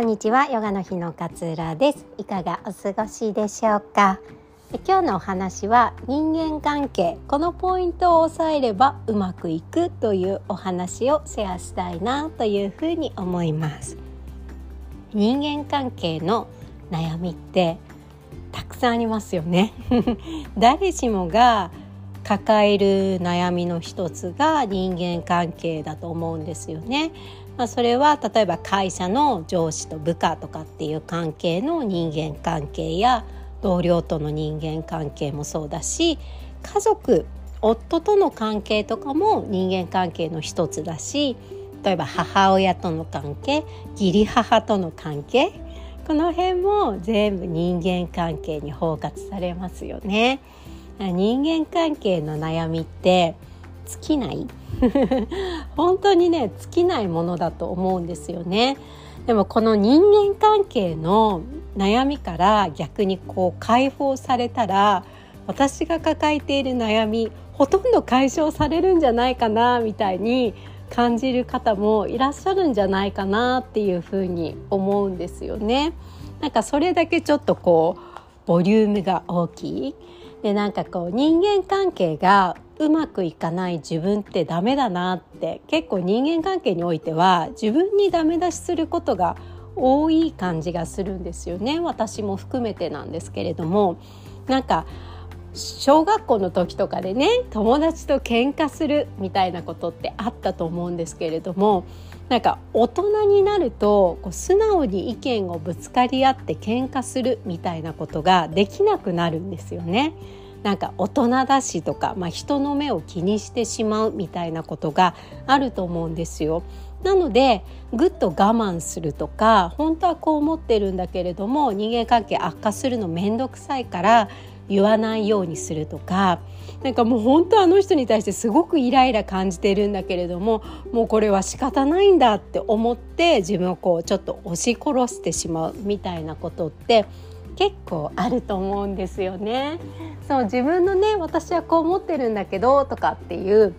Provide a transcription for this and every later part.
こんにちは。ヨガの日の勝浦です。いかがお過ごしでしょうか？今日のお話は人間関係このポイントを押さえればうまくいくというお話をシェアしたいなというふうに思います。人間関係の悩みってたくさんありますよね。誰しもが抱える悩みの一つが人間関係だと思うんですよね。まあ、それは例えば会社の上司と部下とかっていう関係の人間関係や同僚との人間関係もそうだし家族夫との関係とかも人間関係の一つだし例えば母親との関係義理母との関係この辺も全部人間関係に包括されますよね。人間関係の悩みって尽きない本当にね尽きないものだと思うんですよね。でもこの人間関係の悩みから逆にこう解放されたら私が抱えている悩みほとんど解消されるんじゃないかなみたいに感じる方もいらっしゃるんじゃないかなっていうふうに思うんですよね。なんかそれだけちょっとこうボリュームが大きいでなんかこう人間関係がうまくいかない自分ってダメだなって結構人間関係においては自分にダメ出しすることが多い感じがするんですよね。私も含めてなんですけれども。なんか小学校の時とかでね友達と喧嘩するみたいなことってあったと思うんですけれどもなんか大人になるとこう素直に意見をぶつかり合って喧嘩するみたいなことができなくなるんですよね。なんか大人だしとか、まあ、人の目を気にしてしまうみたいなことがあると思うんですよ。なのでぐっと我慢するとか本当はこう思ってるんだけれども人間関係悪化するの面倒くさいから言わないようにするとかなんかもう本当あの人に対してすごくイライラ感じてるんだけれどももうこれは仕方ないんだって思って自分をこうちょっと押し殺してしまうみたいなことって結構あると思うんですよね。そう自分のね私はこう思ってるんだけどとかっていう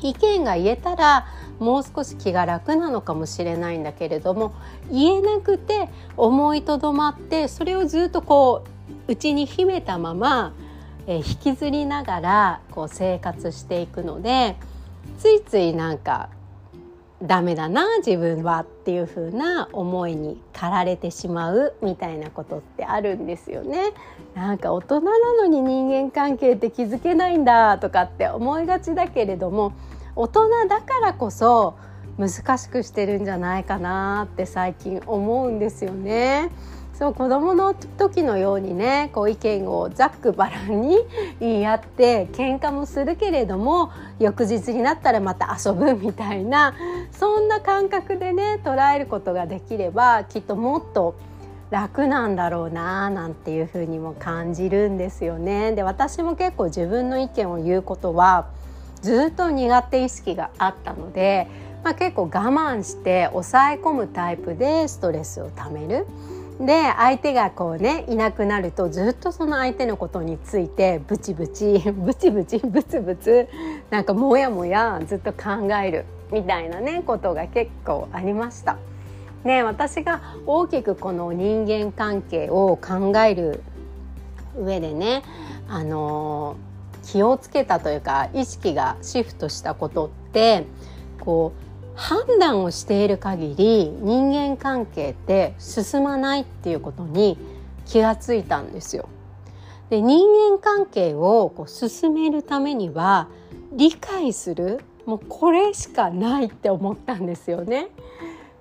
意見が言えたらもう少し気が楽なのかもしれないんだけれども言えなくて思いとどまってそれをずっとこう内に秘めたまま、えー、引きずりながらこう生活していくのでついついなんかダメだな自分はっていう風な思いに駆られてしまうみたいなことってあるんですよね。なんか大人なのに人間関係って気づけないんだとかって思いがちだけれども大人だからこそ難しくしてるんじゃないかなって最近思うんですよね。そう子供の時のようにねこう意見をざっくばらんに言い合って喧嘩もするけれども翌日になったらまた遊ぶみたいなそんな感覚でね捉えることができればきっともっと楽なんだろうななんていうふうにも感じるんですよね。で私も結構自分の意見を言うことはずっと苦手意識があったので、まあ、結構我慢して抑え込むタイプでストレスをためる。で相手がこうねいなくなるとずっとその相手のことについてブチブチ ブチブチブツブツなんかモヤモヤずっと考えるみたいなねことが結構ありました。ね、私が大きくこの人間関係を考える上でねあの気をつけたというか意識がシフトしたことってこう判断をしている限り人間関係って進まないっていうことに気がついたんですよ。で人間関係をこう進めるためには理解するもうこれしかないって思ったんですよね。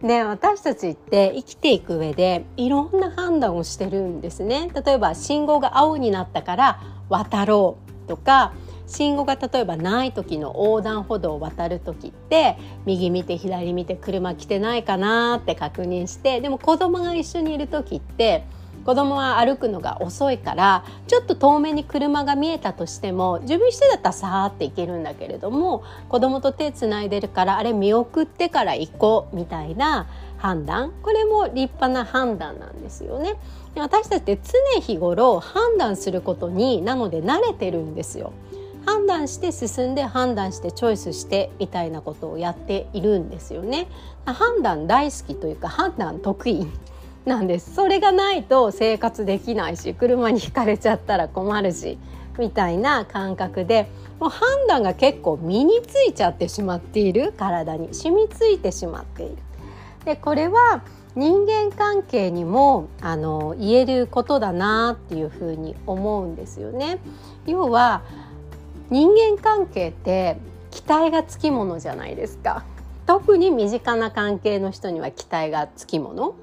で私たちって生きていく上でいろんな判断をしてるんですね。例えば信号が青になったから渡ろうとか信号が例えばない時の横断歩道を渡る時って右見て左見て車来てないかなって確認してでも子供が一緒にいる時って子供は歩くのが遅いからちょっと遠目に車が見えたとしても自分一人だったらさーって行けるんだけれども子供と手つないでるからあれ見送ってから行こうみたいな判断これも立派な判断なんですよね。私たちって常日頃判断することになので慣れてるんですよ。判断して進んで判断してチョイスしてみたいなことをやっているんですよね。判断大好きというか判断得意なんですそれがないと生活できないし車にひかれちゃったら困るしみたいな感覚でもう判断が結構身についちゃってしまっている体に染みついてしまっている。でこれは人間関係にもあの言えることだなっていうふうに思うんですよね。要は人間関係って期待がつきものじゃないですか。特に身近な関係の人には期待がつきもの。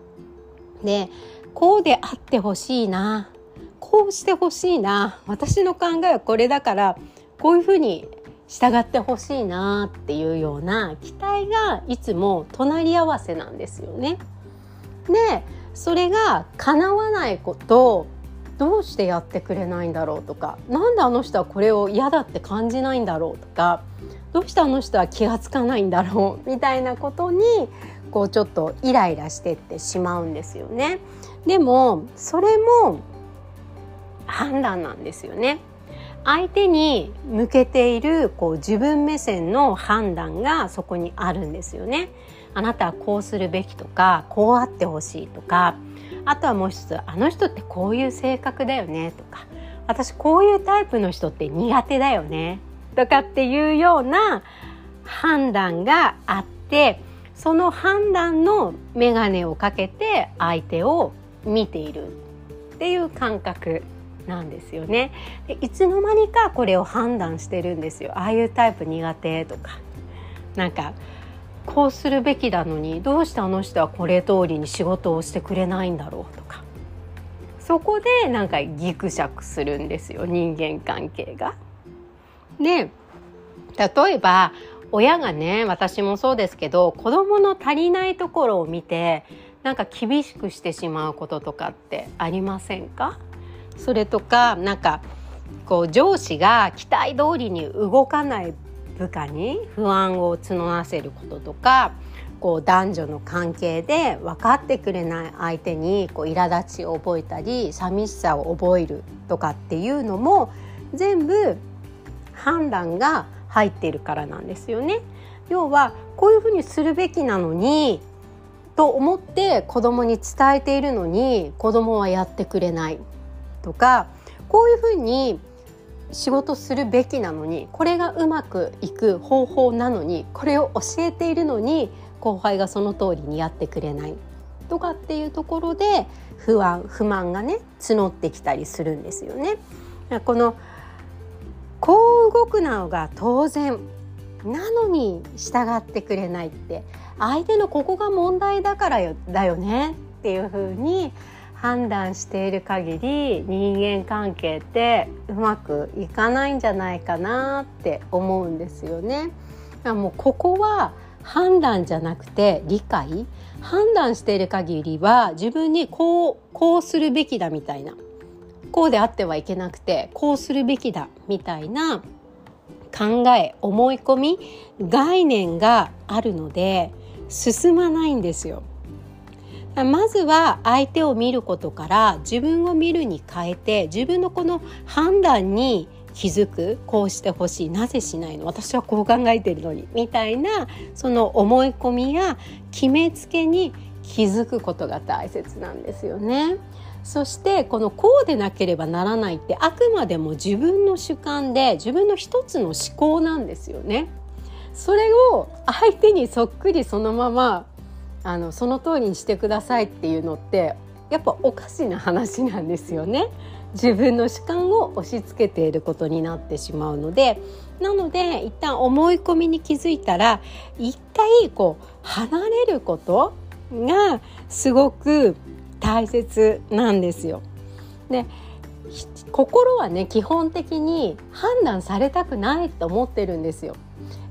でこうであってほしいなこうしてほしいな私の考えはこれだからこういうふうに従ってほしいなっていうような期待がいつも隣り合わせなんですよね。でそれが叶わないことどうしてやってくれないんだろうとか何であの人はこれを嫌だって感じないんだろうとかどうしてあの人は気が付かないんだろうみたいなことにこうちょっとイライラしてってしまうんですよね。でもそれも判断なんですよね。相手に向けているこう自分目線の判断がそこにあるんですよね。あなたはこうするべきとかこうあってほしいとかあとはもう一つあの人ってこういう性格だよねとか私こういうタイプの人って苦手だよねとかっていうような判断があってその判断の眼鏡をかけて相手を見ているっていう感覚なんですよね。でいつの間にかこれを判断してるんですよ。ああいうタイプ苦手とか。なんかこうするべきなのにどうしてあの人はこれ通りに仕事をしてくれないんだろうとかそこでなんかギクシャクするんですよ人間関係が。で例えば親がね私もそうですけど子供の足りないところを見てなんか厳しくしてしまうこととかってありませんか？それとかなんかこう上司が期待通りに動かない部下に不安を募らせることとかこう男女の関係で分かってくれない相手にこう苛立ちを覚えたり寂しさを覚えるとかっていうのも全部判断が入っているからなんですよね。要はこういうふうにするべきなのにと思って子供に伝えているのに子供はやってくれないとかこういうふうに仕事するべきなのにこれがうまくいく方法なのにこれを教えているのに後輩がその通りにやってくれない。とかっていうところで不安不満がね募ってきたりするんですよね。このこう動くのが当然。なのに従ってくれないって。相手のここが問題だからよだよね。っていうふうに判断している限り人間関係ってうまくいかないんじゃないかなって思うんですよね。もうここは判断じゃなくて理解判断している限りは自分にこうこうするべきだみたいなこうであってはいけなくてこうするべきだみたいな考え思い込み概念があるので進まないんですよ。まずは相手を見ることから自分を見るに変えて自分のこの判断に気づくこうしてほしいなぜしないの私はこう考えてるのにみたいなその思い込みや決めつけに気づくことが大切なんですよね。そしてこのこうでなければならないってあくまでも自分の主観で自分の一つの思考なんですよね。それを相手にそっくりそのままあのその通りにしてくださいっていうのってやっぱおかしな話なんですよね。自分の主観を押し付けていることになってしまうのでなので一旦思い込みに気づいたら一回こう離れることがすごく大切なんですよ。で心はね基本的に判断されたくないと思ってるんですよ。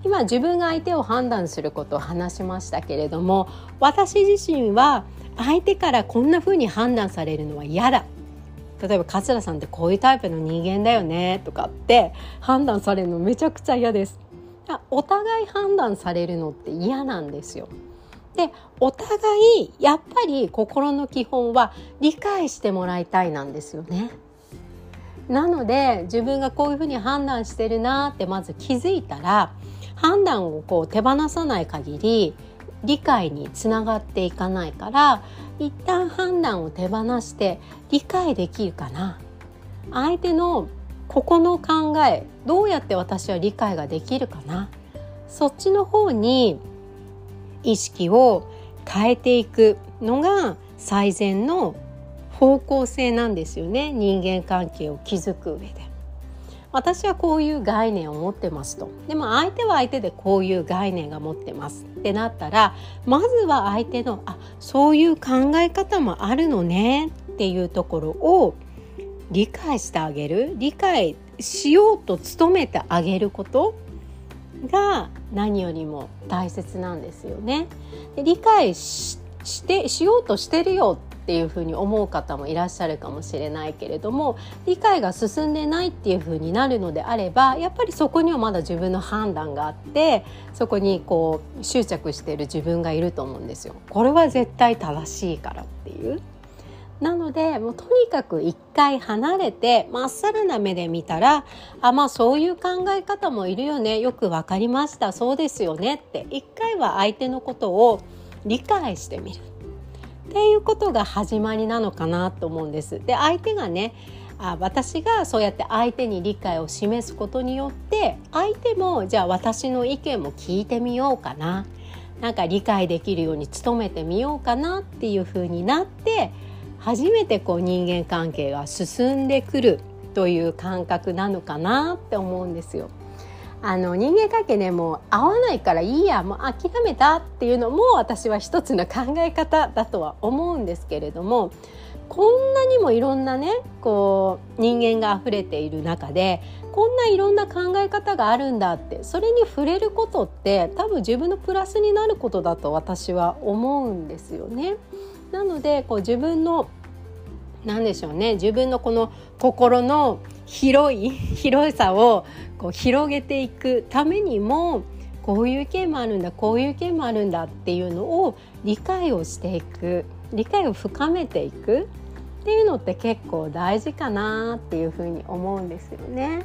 今自分が相手を判断することを話しましたけれども私自身は相手からこんな風に判断されるのは嫌だ。例えば桂さんってこういうタイプの人間だよねとかって判断されるのめちゃくちゃ嫌です。お互い判断されるのって嫌なんですよ。でお互いやっぱり心の基本は理解してもらいたいなんですよね。なので自分がこういうふうに判断してるなってまず気づいたら判断をこう手放さない限り理解につながっていかないから一旦判断を手放して理解できるかな。相手のここの考えどうやって私は理解ができるかな。そっちの方に意識を変えていくのが最善の方向性なんですよね。人間関係を築く上で。私はこういう概念を持ってますとでも相手は相手でこういう概念が持ってますってなったらまずは相手のあそういう考え方もあるのねっていうところを理解してあげる理解しようと努めてあげることが何よりも大切なんですよね。で理解してしようとしてるよっていうふうに思う方もいらっしゃるかもしれないけれども理解が進んでないっていうふうになるのであればやっぱりそこにはまだ自分の判断があってそこにこう執着している自分がいると思うんですよ。これは絶対正しいからっていう。なのでもうとにかく一回離れてまっさらな目で見たらあまあそういう考え方もいるよねよく分かりましたそうですよねって一回は相手のことを理解してみるっていうことが始まりなのかなと思うんです。で相手がねあ私がそうやって相手に理解を示すことによって相手もじゃあ私の意見も聞いてみようかななんか理解できるように努めてみようかなっていう風になって初めてこう人間関係が進んでくるという感覚なのかなって思うんですよ。あの人間関係ねもう合わないからいいやもう諦めたっていうのも私は一つの考え方だとは思うんですけれどもこんなにもいろんなねこう人間が溢れている中でこんないろんな考え方があるんだってそれに触れることって多分自分のプラスになることだと私は思うんですよね。なのでこう自分の何でしょうね自分のこの心の広い広さをこう広げていくためにもこういう意見もあるんだこういう意見もあるんだっていうのを理解をしていく理解を深めていくっていうのって結構大事かなっていうふうに思うんですよね。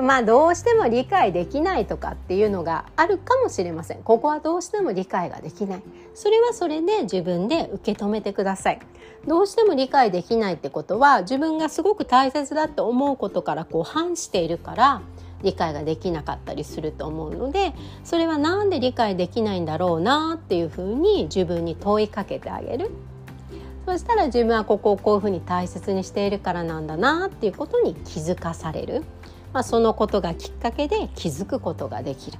まあどうしても理解できないとかっていうのがあるかもしれません。ここはどうしても理解ができない。それはそれで自分で受け止めてください。どうしても理解できないってことは自分がすごく大切だと思うことからこう反しているから理解ができなかったりすると思うのでそれは何で理解できないんだろうなっていうふうに自分に問いかけてあげる。そしたら自分はここをこういうふうに大切にしているからなんだなっていうことに気づかされる、まあ、そのことがきっかけで気づくことができる、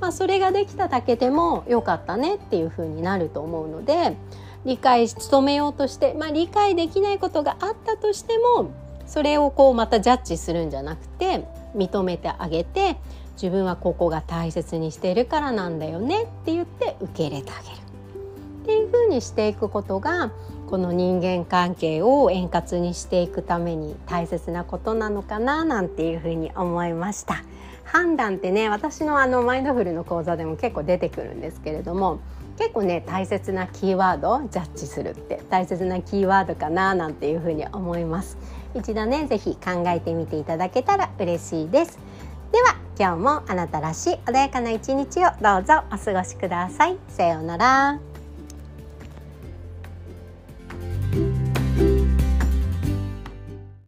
まあ、それができただけでもよかったねっていうふうになると思うので理解し努めようとして、まあ、理解できないことがあったとしてもそれをこうまたジャッジするんじゃなくて認めてあげて自分はここが大切にしているからなんだよねって言って受け入れてあげる。っていうふうにしていくことがこの人間関係を円滑にしていくために大切なことなのかななんていうふうに思いました。判断ってね私のあのマインドフルの講座でも結構出てくるんですけれども結構ね大切なキーワードをジャッジするって大切なキーワードかななんていうふうに思います。一度ね是非考えてみていただけたら嬉しいです。では今日もあなたらしい穏やかな一日をどうぞお過ごしください。さようなら。